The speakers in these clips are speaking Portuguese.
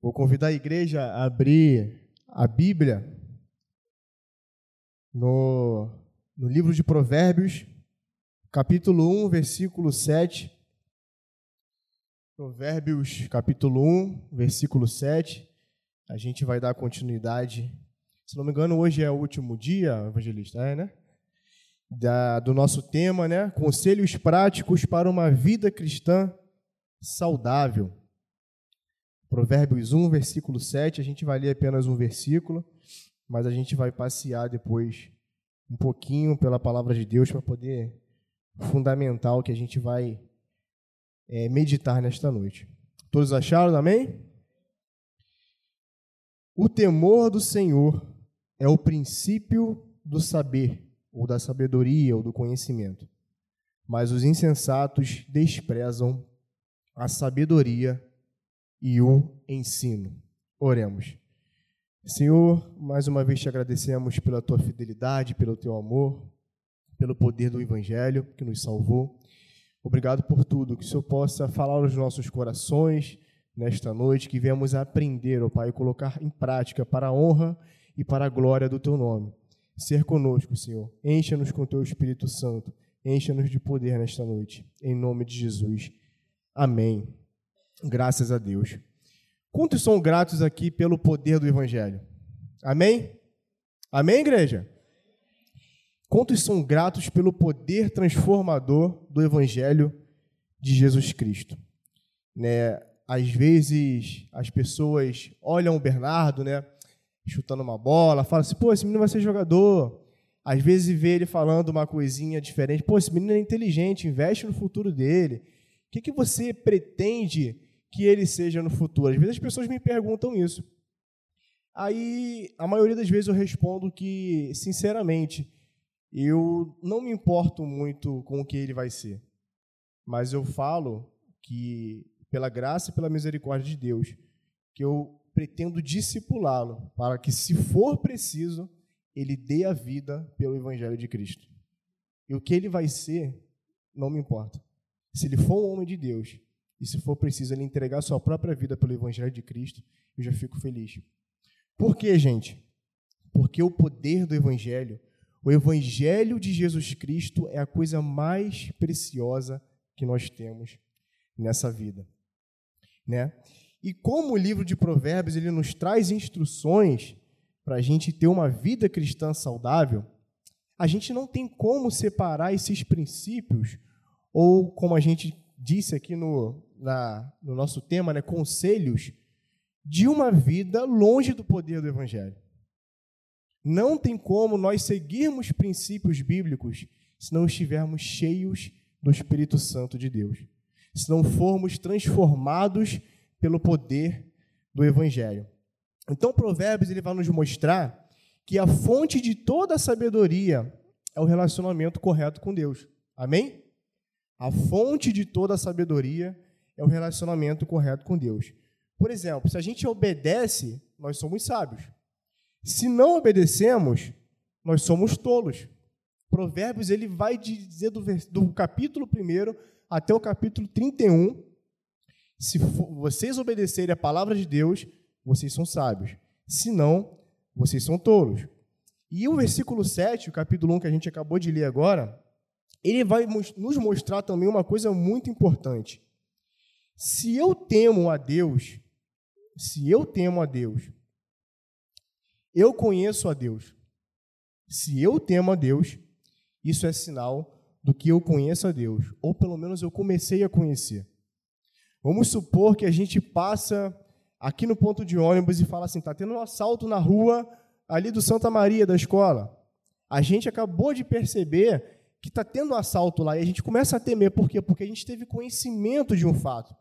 Vou convidar a igreja a abrir a Bíblia no, no livro de Provérbios, capítulo 1, versículo 7. Provérbios, capítulo 1, versículo 7. A gente vai dar continuidade. Se não me engano, hoje é o último dia, evangelista, é, né? Da, do nosso tema, né? Conselhos práticos para uma vida cristã saudável. Provérbios 1, versículo 7. A gente vai ler apenas um versículo, mas a gente vai passear depois um pouquinho pela palavra de Deus para poder fundamentar o que a gente vai é, meditar nesta noite. Todos acharam, amém? O temor do Senhor é o princípio do saber, ou da sabedoria, ou do conhecimento. Mas os insensatos desprezam a sabedoria e o ensino. Oremos. Senhor, mais uma vez te agradecemos pela tua fidelidade, pelo teu amor, pelo poder do Evangelho que nos salvou. Obrigado por tudo, que o Senhor possa falar aos nossos corações nesta noite, que viemos aprender, ó oh Pai, e colocar em prática para a honra e para a glória do teu nome. Ser conosco, Senhor. Encha-nos com teu Espírito Santo. Encha-nos de poder nesta noite. Em nome de Jesus. Amém. Graças a Deus. Quantos são gratos aqui pelo poder do Evangelho? Amém? Amém, igreja? Quantos são gratos pelo poder transformador do Evangelho de Jesus Cristo? Né? Às vezes as pessoas olham o Bernardo, né, chutando uma bola, falam assim: pô, esse menino vai ser jogador. Às vezes vê ele falando uma coisinha diferente: pô, esse menino é inteligente, investe no futuro dele. O que, que você pretende que ele seja no futuro? Às vezes as pessoas me perguntam isso. Aí, a maioria das vezes eu respondo que, sinceramente, eu não me importo muito com o que ele vai ser. Mas eu falo que, pela graça e pela misericórdia de Deus, que eu pretendo discipulá-lo para que, se for preciso, ele dê a vida pelo Evangelho de Cristo. E o que ele vai ser, não me importa. Se ele for um homem de Deus, e se for preciso ele entregar sua própria vida pelo Evangelho de Cristo, eu já fico feliz. Por quê, gente? Porque o poder do Evangelho o Evangelho de Jesus Cristo é a coisa mais preciosa que nós temos nessa vida, né? E como o livro de Provérbios ele nos traz instruções para a gente ter uma vida cristã saudável, a gente não tem como separar esses princípios ou como a gente disse aqui no, na, no nosso tema, né, conselhos de uma vida longe do poder do Evangelho. Não tem como nós seguirmos princípios bíblicos se não estivermos cheios do Espírito Santo de Deus, se não formos transformados pelo poder do Evangelho. Então, Provérbios ele vai nos mostrar que a fonte de toda a sabedoria é o relacionamento correto com Deus. Amém? A fonte de toda a sabedoria é o relacionamento correto com Deus. Por exemplo, se a gente obedece, nós somos sábios. Se não obedecemos, nós somos tolos. Provérbios ele vai dizer do, do capítulo 1 até o capítulo 31. Se vocês obedecerem a palavra de Deus, vocês são sábios. Se não, vocês são tolos. E o versículo 7, o capítulo 1 que a gente acabou de ler agora, ele vai nos mostrar também uma coisa muito importante. Se eu temo a Deus, se eu temo a Deus, eu conheço a Deus. Se eu temo a Deus, isso é sinal do que eu conheço a Deus, ou pelo menos eu comecei a conhecer. Vamos supor que a gente passa aqui no ponto de ônibus e fala assim: está tendo um assalto na rua ali do Santa Maria da escola. A gente acabou de perceber que está tendo um assalto lá e a gente começa a temer. Por quê? Porque a gente teve conhecimento de um fato.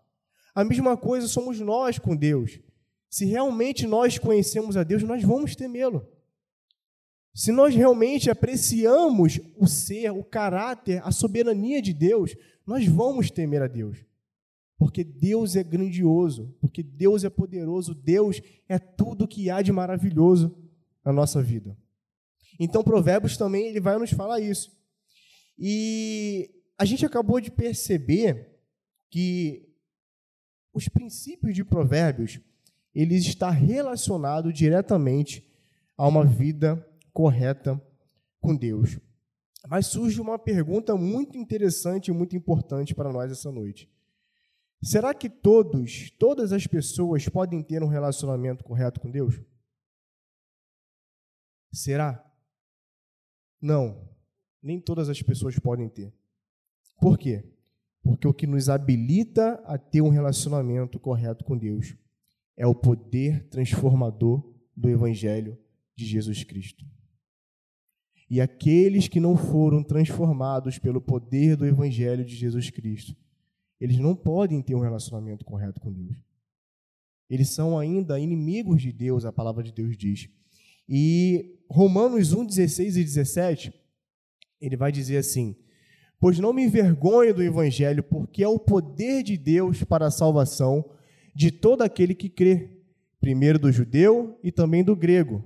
A mesma coisa somos nós com Deus. Se realmente nós conhecemos a Deus, nós vamos temê-lo. Se nós realmente apreciamos o ser, o caráter, a soberania de Deus, nós vamos temer a Deus. Porque Deus é grandioso, porque Deus é poderoso, Deus é tudo que há de maravilhoso na nossa vida. Então, Provérbios também ele vai nos falar isso. E a gente acabou de perceber que os princípios de Provérbios ele está relacionado diretamente a uma vida correta com Deus. Mas surge uma pergunta muito interessante e muito importante para nós essa noite. Será que todos, todas as pessoas podem ter um relacionamento correto com Deus? Será? Não, nem todas as pessoas podem ter. Por quê? Porque o que nos habilita a ter um relacionamento correto com Deus é o poder transformador do Evangelho de Jesus Cristo. E aqueles que não foram transformados pelo poder do Evangelho de Jesus Cristo, eles não podem ter um relacionamento correto com Deus. Eles são ainda inimigos de Deus, a palavra de Deus diz. E Romanos 1, 16 e 17, ele vai dizer assim: Pois não me envergonho do Evangelho, porque é o poder de Deus para a salvação de todo aquele que crê, primeiro do judeu e também do grego.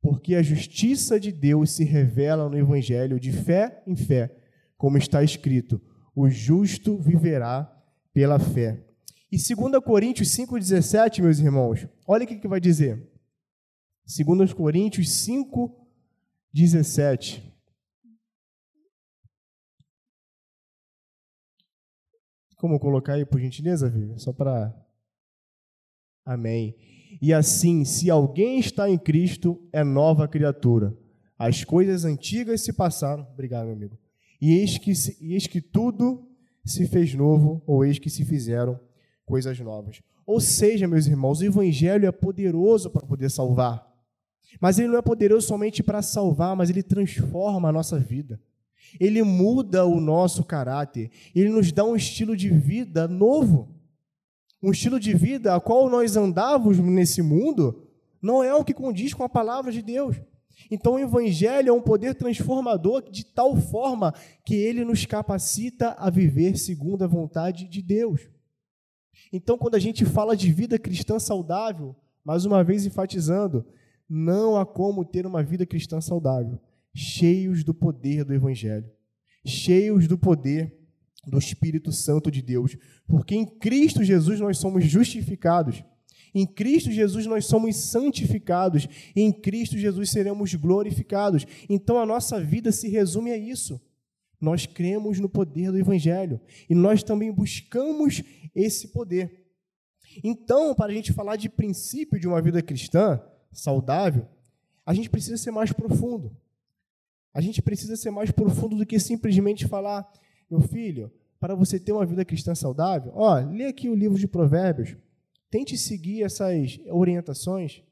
Porque a justiça de Deus se revela no Evangelho de fé em fé, como está escrito: o justo viverá pela fé. E 2 Coríntios 5,17, meus irmãos, olha o que, vai dizer. 2 Coríntios 5,17. Como colocar aí, por gentileza, Vivi? Só para. Amém. E assim, se alguém está em Cristo, é nova criatura. As coisas antigas se passaram. Obrigado, meu amigo. E eis que, e eis que tudo se fez novo, ou eis que se fizeram coisas novas. Ou seja, meus irmãos, o Evangelho é poderoso para poder salvar. Mas ele não é poderoso somente para salvar, mas ele transforma a nossa vida ele muda o nosso caráter, ele nos dá um estilo de vida novo. Um estilo de vida a qual nós andávamos nesse mundo não é o que condiz com a palavra de Deus. Então o evangelho é um poder transformador de tal forma que ele nos capacita a viver segundo a vontade de Deus. Então quando a gente fala de vida cristã saudável, mais uma vez enfatizando, não há como ter uma vida cristã saudável cheios do poder do Evangelho, cheios do poder do Espírito Santo de Deus, porque em Cristo Jesus nós somos justificados, em Cristo Jesus nós somos santificados, em Cristo Jesus seremos glorificados. Então a nossa vida se resume a isso. Nós cremos no poder do Evangelho e nós também buscamos esse poder. Então, para a gente falar de princípio de uma vida cristã saudável, a gente precisa ser mais profundo. A gente precisa ser mais profundo do que simplesmente falar, meu filho, para você ter uma vida cristã saudável, ó, lê aqui o livro de Provérbios, tente seguir essas orientações.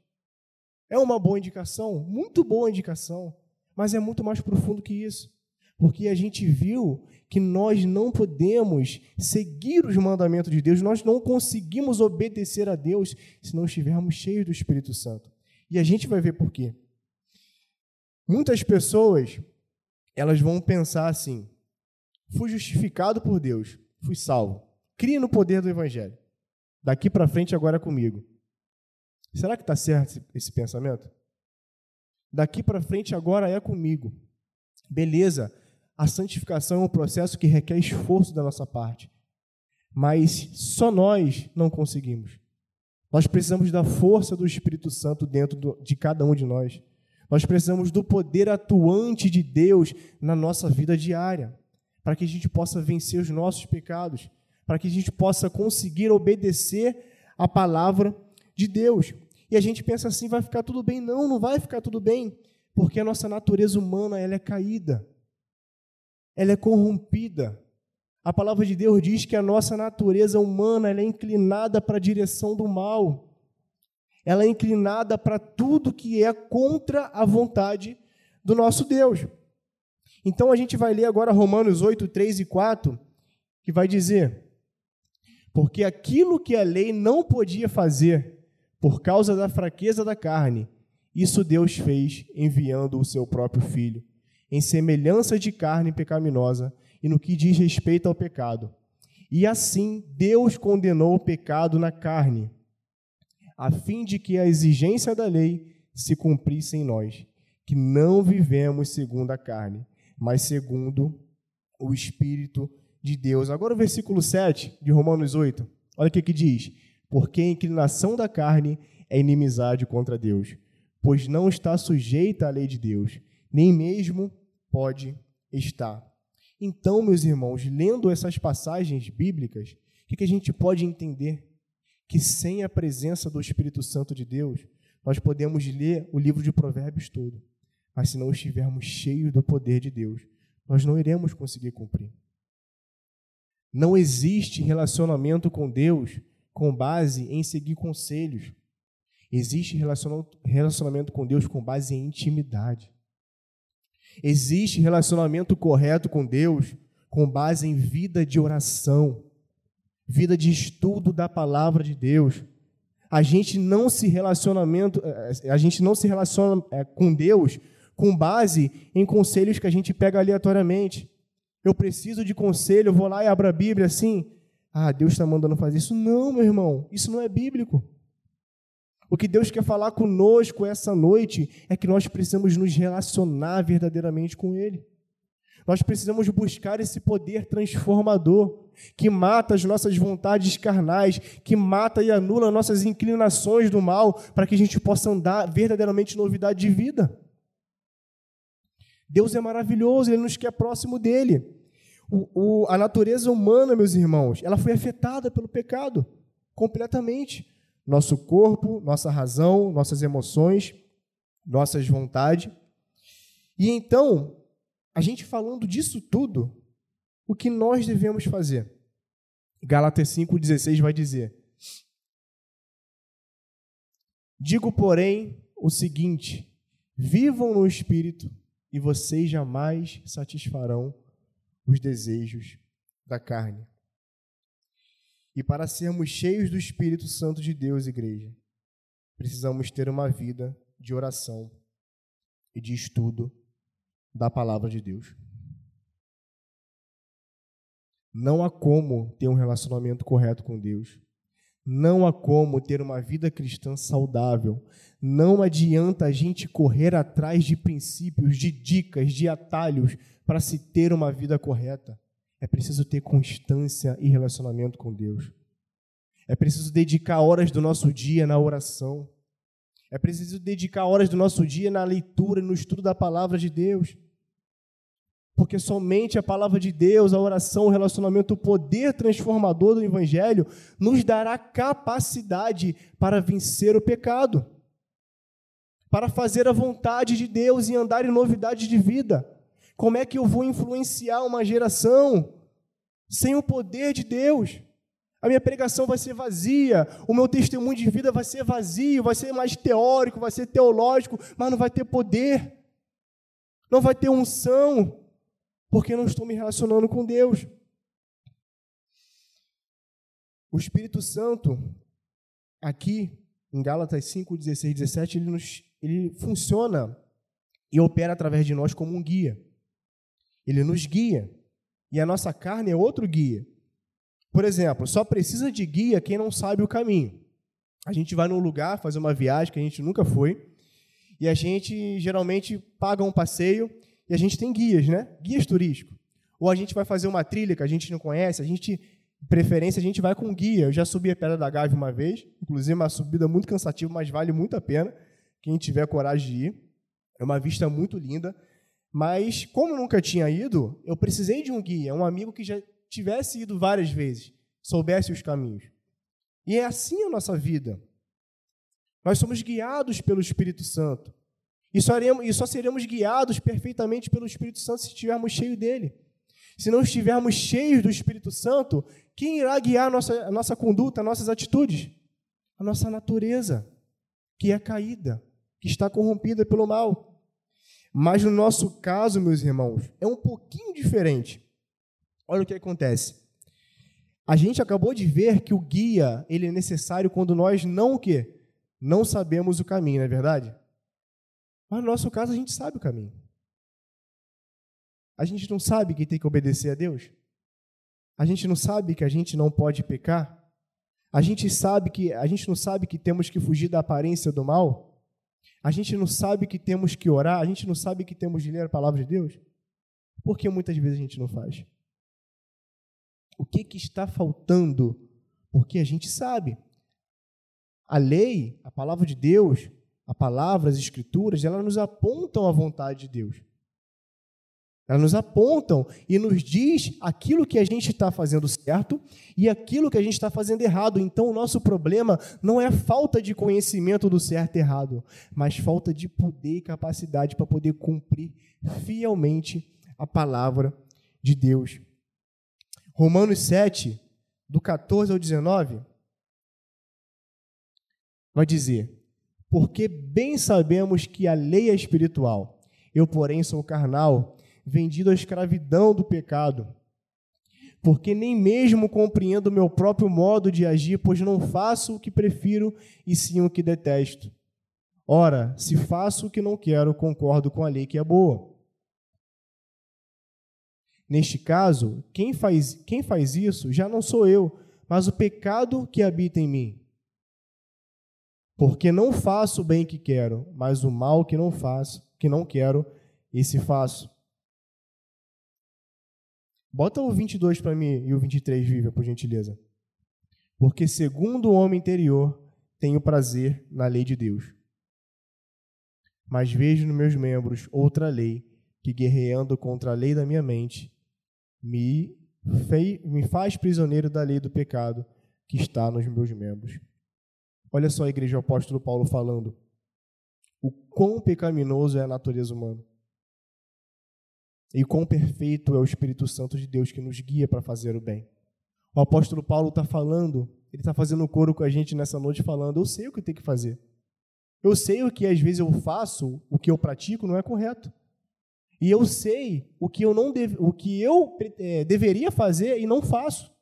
É uma boa indicação, muito boa indicação, mas é muito mais profundo que isso. Porque a gente viu que nós não podemos seguir os mandamentos de Deus, nós não conseguimos obedecer a Deus se não estivermos cheios do Espírito Santo. E a gente vai ver por quê. Muitas pessoas, elas vão pensar assim: fui justificado por Deus, fui salvo. Crie no poder do evangelho. Daqui para frente agora é comigo. Será que está certo esse pensamento? Daqui para frente agora é comigo. Beleza, a santificação é um processo que requer esforço da nossa parte. Mas só nós não conseguimos. Nós precisamos da força do Espírito Santo dentro de cada um de nós. Nós precisamos do poder atuante de Deus na nossa vida diária, para que a gente possa vencer os nossos pecados, para que a gente possa conseguir obedecer a palavra de Deus. E a gente pensa assim, vai ficar tudo bem? Não, não vai ficar tudo bem, porque a nossa natureza humana ela é caída, ela é corrompida. A palavra de Deus diz que a nossa natureza humana ela é inclinada para a direção do mal ela é inclinada para tudo que é contra a vontade do nosso Deus. Então a gente vai ler agora Romanos 8, 3 e 4, que vai dizer: Porque aquilo que a lei não podia fazer, por causa da fraqueza da carne, isso Deus fez enviando o seu próprio Filho, em semelhança de carne pecaminosa, e no que diz respeito ao pecado. E assim Deus condenou o pecado na carne a fim de que a exigência da lei se cumprisse em nós, que não vivemos segundo a carne, mas segundo o Espírito de Deus. Agora o versículo 7 de Romanos 8, olha o que, que diz: porque a inclinação da carne é inimizade contra Deus, pois não está sujeita à lei de Deus, nem mesmo pode estar. Então, meus irmãos, lendo essas passagens bíblicas, o que a gente pode entender? Que sem a presença do Espírito Santo de Deus, nós podemos ler o livro de Provérbios todo, mas se não estivermos cheios do poder de Deus, nós não iremos conseguir cumprir. Não existe relacionamento com Deus com base em seguir conselhos. Existe relacionamento com Deus com base em intimidade. Existe relacionamento correto com Deus com base em vida de oração, vida de estudo da palavra de Deus. A gente não se relacionamento, a gente não se relaciona é, com Deus com base em conselhos que a gente pega aleatoriamente. Eu preciso de conselho, eu vou lá e abro a Bíblia assim. Ah, Deus está mandando fazer isso. Não, meu irmão, isso não é bíblico. O que Deus quer falar conosco essa noite é que nós precisamos nos relacionar verdadeiramente com Ele. Nós precisamos buscar esse poder transformador que mata as nossas vontades carnais, que mata e anula nossas inclinações do mal, para que a gente possa andar verdadeiramente novidade de vida. Deus é maravilhoso, Ele nos quer próximo dele. O, o, a natureza humana, meus irmãos, ela foi afetada pelo pecado completamente nosso corpo, nossa razão, nossas emoções, nossas vontades. E então, a gente falando disso tudo, o que nós devemos fazer? Gálatas 5,16 vai dizer: Digo, porém, o seguinte: vivam no espírito, e vocês jamais satisfarão os desejos da carne. E para sermos cheios do Espírito Santo de Deus, igreja, precisamos ter uma vida de oração e de estudo da palavra de Deus. Não há como ter um relacionamento correto com Deus. Não há como ter uma vida cristã saudável. Não adianta a gente correr atrás de princípios, de dicas, de atalhos para se ter uma vida correta. É preciso ter constância e relacionamento com Deus. É preciso dedicar horas do nosso dia na oração. É preciso dedicar horas do nosso dia na leitura, no estudo da palavra de Deus. Porque somente a palavra de Deus, a oração, o relacionamento, o poder transformador do Evangelho nos dará capacidade para vencer o pecado, para fazer a vontade de Deus e andar em novidade de vida. Como é que eu vou influenciar uma geração sem o poder de Deus? A minha pregação vai ser vazia, o meu testemunho de vida vai ser vazio, vai ser mais teórico, vai ser teológico, mas não vai ter poder, não vai ter unção, porque não estou me relacionando com Deus. O Espírito Santo, aqui em Gálatas 5, 16, 17, ele, nos, ele funciona e opera através de nós como um guia. Ele nos guia. E a nossa carne é outro guia. Por exemplo, só precisa de guia quem não sabe o caminho. A gente vai num lugar fazer uma viagem que a gente nunca foi, e a gente geralmente paga um passeio e a gente tem guias, né? Guias turísticos. Ou a gente vai fazer uma trilha que a gente não conhece, a gente, preferência, a gente vai com guia. Eu já subi a Pedra da Gávea uma vez, inclusive uma subida muito cansativa, mas vale muito a pena quem tiver coragem de ir. É uma vista muito linda. Mas, como nunca tinha ido, eu precisei de um guia, um amigo que já tivesse ido várias vezes, soubesse os caminhos. E é assim a nossa vida. Nós somos guiados pelo Espírito Santo. E só, e só seremos guiados perfeitamente pelo Espírito Santo se estivermos cheios dele. Se não estivermos cheios do Espírito Santo, quem irá guiar a nossa, a nossa conduta, nossas atitudes? A nossa natureza, que é caída, que está corrompida pelo mal. Mas no nosso caso, meus irmãos, é um pouquinho diferente. Olha o que acontece. A gente acabou de ver que o guia ele é necessário quando nós não o quê? Não sabemos o caminho, não é verdade? Mas no nosso caso a gente sabe o caminho. A gente não sabe que tem que obedecer a Deus. A gente não sabe que a gente não pode pecar. A gente sabe que a gente não sabe que temos que fugir da aparência do mal. A gente não sabe que temos que orar, a gente não sabe que temos de ler a palavra de Deus? Por que muitas vezes a gente não faz? O que, que está faltando? Porque a gente sabe, A lei, a palavra de Deus, a palavra, as escrituras, elas nos apontam a vontade de Deus. Elas nos apontam e nos diz aquilo que a gente está fazendo certo e aquilo que a gente está fazendo errado. Então, o nosso problema não é falta de conhecimento do certo e errado, mas falta de poder e capacidade para poder cumprir fielmente a palavra de Deus. Romanos 7, do 14 ao 19, vai dizer: Porque bem sabemos que a lei é espiritual, eu, porém, sou carnal vendido à escravidão do pecado. Porque nem mesmo compreendo o meu próprio modo de agir, pois não faço o que prefiro e sim o que detesto. Ora, se faço o que não quero, concordo com a lei que é boa. Neste caso, quem faz, quem faz isso já não sou eu, mas o pecado que habita em mim. Porque não faço o bem que quero, mas o mal que não faço, que não quero, esse faço. Bota o 22 para mim e o 23, Viva, por gentileza. Porque segundo o homem interior, tenho prazer na lei de Deus. Mas vejo nos meus membros outra lei, que guerreando contra a lei da minha mente, me, fei, me faz prisioneiro da lei do pecado que está nos meus membros. Olha só a igreja o apóstolo Paulo falando. O quão pecaminoso é a natureza humana. E quão perfeito é o Espírito Santo de Deus que nos guia para fazer o bem. O apóstolo Paulo está falando, ele está fazendo coro com a gente nessa noite, falando: Eu sei o que eu tenho que fazer. Eu sei o que às vezes eu faço, o que eu pratico não é correto. E eu sei o que eu não deve, o que eu é, deveria fazer e não faço.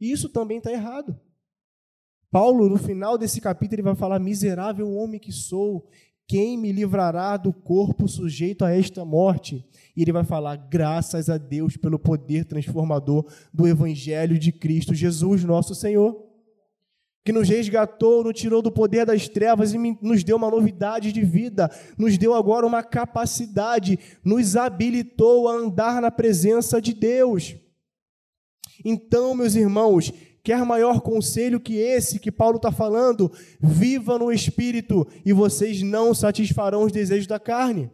E isso também está errado. Paulo, no final desse capítulo, ele vai falar: Miserável homem que sou, quem me livrará do corpo sujeito a esta morte? E ele vai falar: graças a Deus pelo poder transformador do Evangelho de Cristo Jesus, nosso Senhor, que nos resgatou, nos tirou do poder das trevas e nos deu uma novidade de vida, nos deu agora uma capacidade, nos habilitou a andar na presença de Deus. Então, meus irmãos, Quer maior conselho que esse que Paulo está falando? Viva no espírito e vocês não satisfarão os desejos da carne.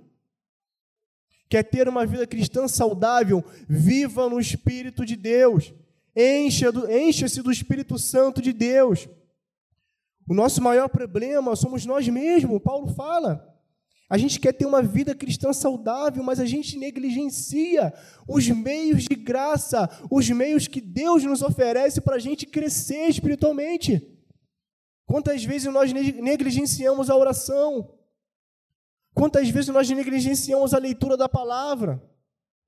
Quer ter uma vida cristã saudável? Viva no espírito de Deus. Encha-se do Espírito Santo de Deus. O nosso maior problema somos nós mesmos, Paulo fala. A gente quer ter uma vida cristã saudável, mas a gente negligencia os meios de graça, os meios que Deus nos oferece para a gente crescer espiritualmente. Quantas vezes nós negligenciamos a oração? Quantas vezes nós negligenciamos a leitura da palavra?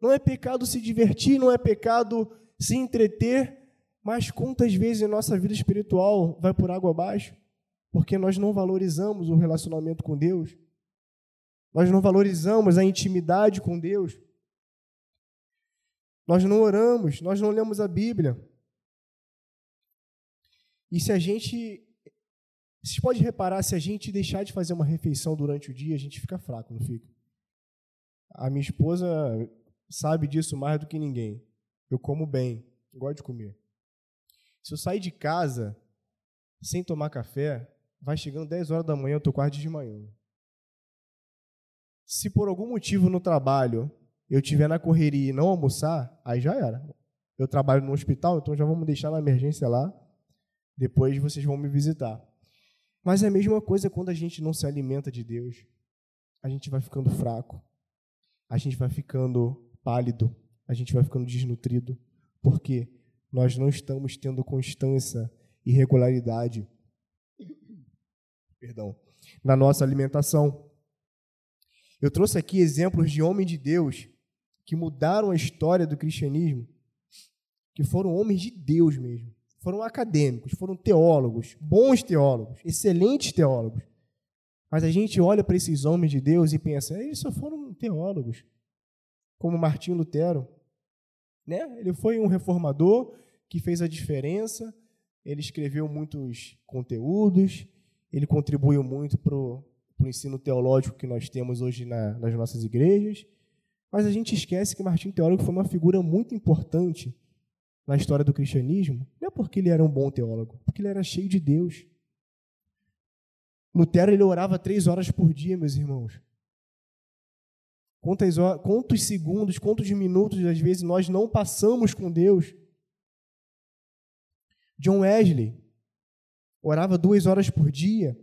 Não é pecado se divertir, não é pecado se entreter, mas quantas vezes a nossa vida espiritual vai por água abaixo? Porque nós não valorizamos o relacionamento com Deus nós não valorizamos a intimidade com Deus. Nós não oramos, nós não lemos a Bíblia. E se a gente. Vocês podem reparar, se a gente deixar de fazer uma refeição durante o dia, a gente fica fraco, não fica? A minha esposa sabe disso mais do que ninguém. Eu como bem, gosto de comer. Se eu sair de casa sem tomar café, vai chegando 10 horas da manhã, eu estou quase de manhã. Se por algum motivo no trabalho eu estiver na correria e não almoçar, aí já era. Eu trabalho no hospital, então já vamos deixar na emergência lá. Depois vocês vão me visitar. Mas é a mesma coisa quando a gente não se alimenta de Deus. A gente vai ficando fraco. A gente vai ficando pálido. A gente vai ficando desnutrido. Porque nós não estamos tendo constância e regularidade perdão, na nossa alimentação. Eu trouxe aqui exemplos de homens de Deus que mudaram a história do cristianismo, que foram homens de Deus mesmo. Foram acadêmicos, foram teólogos, bons teólogos, excelentes teólogos. Mas a gente olha para esses homens de Deus e pensa, eles só foram teólogos, como Martinho Lutero. Né? Ele foi um reformador que fez a diferença, ele escreveu muitos conteúdos, ele contribuiu muito para o ensino teológico que nós temos hoje na, nas nossas igrejas, mas a gente esquece que Martinho Teólogo foi uma figura muito importante na história do cristianismo, não é porque ele era um bom teólogo, porque ele era cheio de Deus. Lutero ele orava três horas por dia, meus irmãos. Quantas, horas, quantos segundos, quantos minutos, às vezes, nós não passamos com Deus? John Wesley orava duas horas por dia.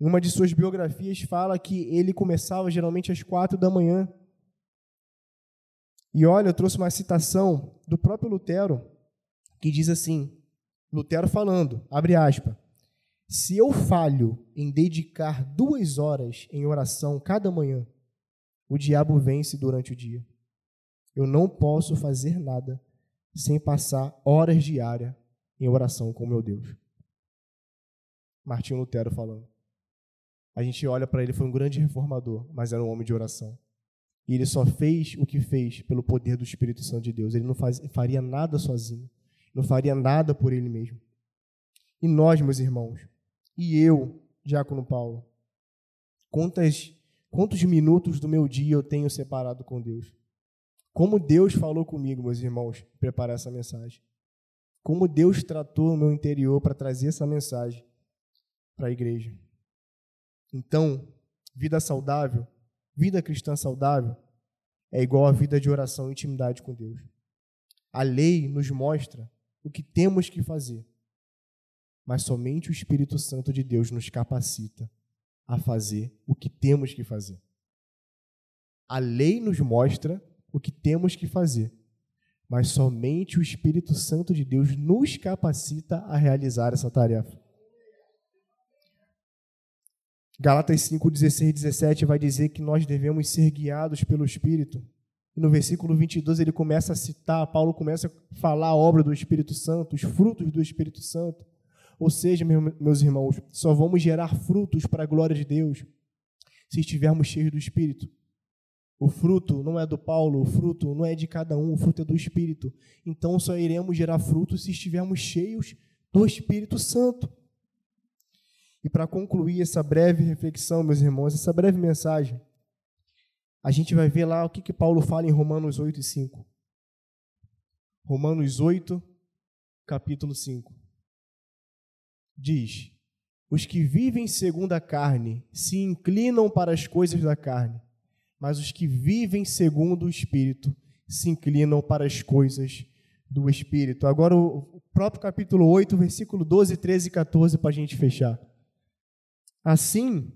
Em uma de suas biografias fala que ele começava geralmente às quatro da manhã. E olha, eu trouxe uma citação do próprio Lutero, que diz assim: Lutero falando, abre aspas, se eu falho em dedicar duas horas em oração cada manhã, o diabo vence durante o dia. Eu não posso fazer nada sem passar horas diárias em oração com meu Deus. Martinho Lutero falando. A gente olha para ele, foi um grande reformador, mas era um homem de oração. E ele só fez o que fez pelo poder do Espírito Santo de Deus. Ele não faz, faria nada sozinho, não faria nada por ele mesmo. E nós, meus irmãos, e eu, Diácono Paulo, quantas, quantos minutos do meu dia eu tenho separado com Deus? Como Deus falou comigo, meus irmãos, preparar essa mensagem. Como Deus tratou o meu interior para trazer essa mensagem para a igreja. Então, vida saudável Vida cristã saudável é igual a vida de oração e intimidade com Deus. A lei nos mostra o que temos que fazer, mas somente o Espírito Santo de Deus nos capacita a fazer o que temos que fazer. A lei nos mostra o que temos que fazer, mas somente o Espírito Santo de Deus nos capacita a realizar essa tarefa. Galatas 5, 16 e 17 vai dizer que nós devemos ser guiados pelo Espírito. E no versículo 22 ele começa a citar, Paulo começa a falar a obra do Espírito Santo, os frutos do Espírito Santo. Ou seja, meus irmãos, só vamos gerar frutos para a glória de Deus se estivermos cheios do Espírito. O fruto não é do Paulo, o fruto não é de cada um, o fruto é do Espírito. Então só iremos gerar frutos se estivermos cheios do Espírito Santo. E para concluir essa breve reflexão, meus irmãos, essa breve mensagem, a gente vai ver lá o que, que Paulo fala em Romanos 8 e 5. Romanos 8, capítulo 5. Diz: Os que vivem segundo a carne se inclinam para as coisas da carne, mas os que vivem segundo o Espírito se inclinam para as coisas do Espírito. Agora, o próprio capítulo 8, versículo 12, 13 e 14, para a gente fechar. Assim,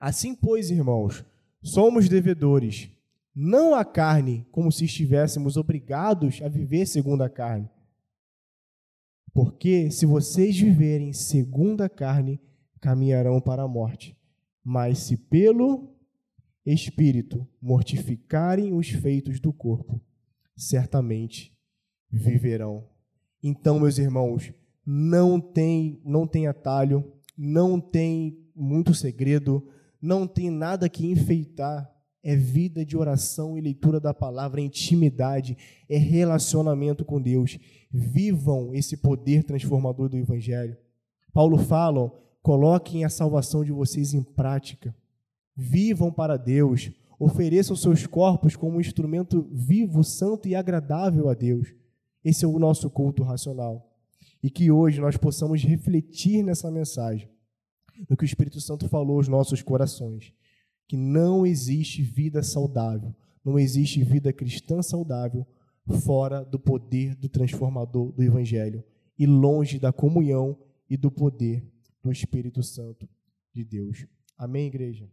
assim pois, irmãos, somos devedores, não à carne, como se estivéssemos obrigados a viver segundo a carne. Porque se vocês viverem segundo a carne, caminharão para a morte. Mas se pelo Espírito mortificarem os feitos do corpo, certamente viverão. Então, meus irmãos, não tem, não tem atalho, não tem muito segredo, não tem nada que enfeitar. É vida de oração e leitura da palavra, é intimidade, é relacionamento com Deus. Vivam esse poder transformador do Evangelho. Paulo fala: coloquem a salvação de vocês em prática. Vivam para Deus. Ofereçam seus corpos como um instrumento vivo, santo e agradável a Deus. Esse é o nosso culto racional e que hoje nós possamos refletir nessa mensagem, no que o Espírito Santo falou aos nossos corações, que não existe vida saudável, não existe vida cristã saudável fora do poder do transformador do Evangelho e longe da comunhão e do poder do Espírito Santo de Deus. Amém, igreja?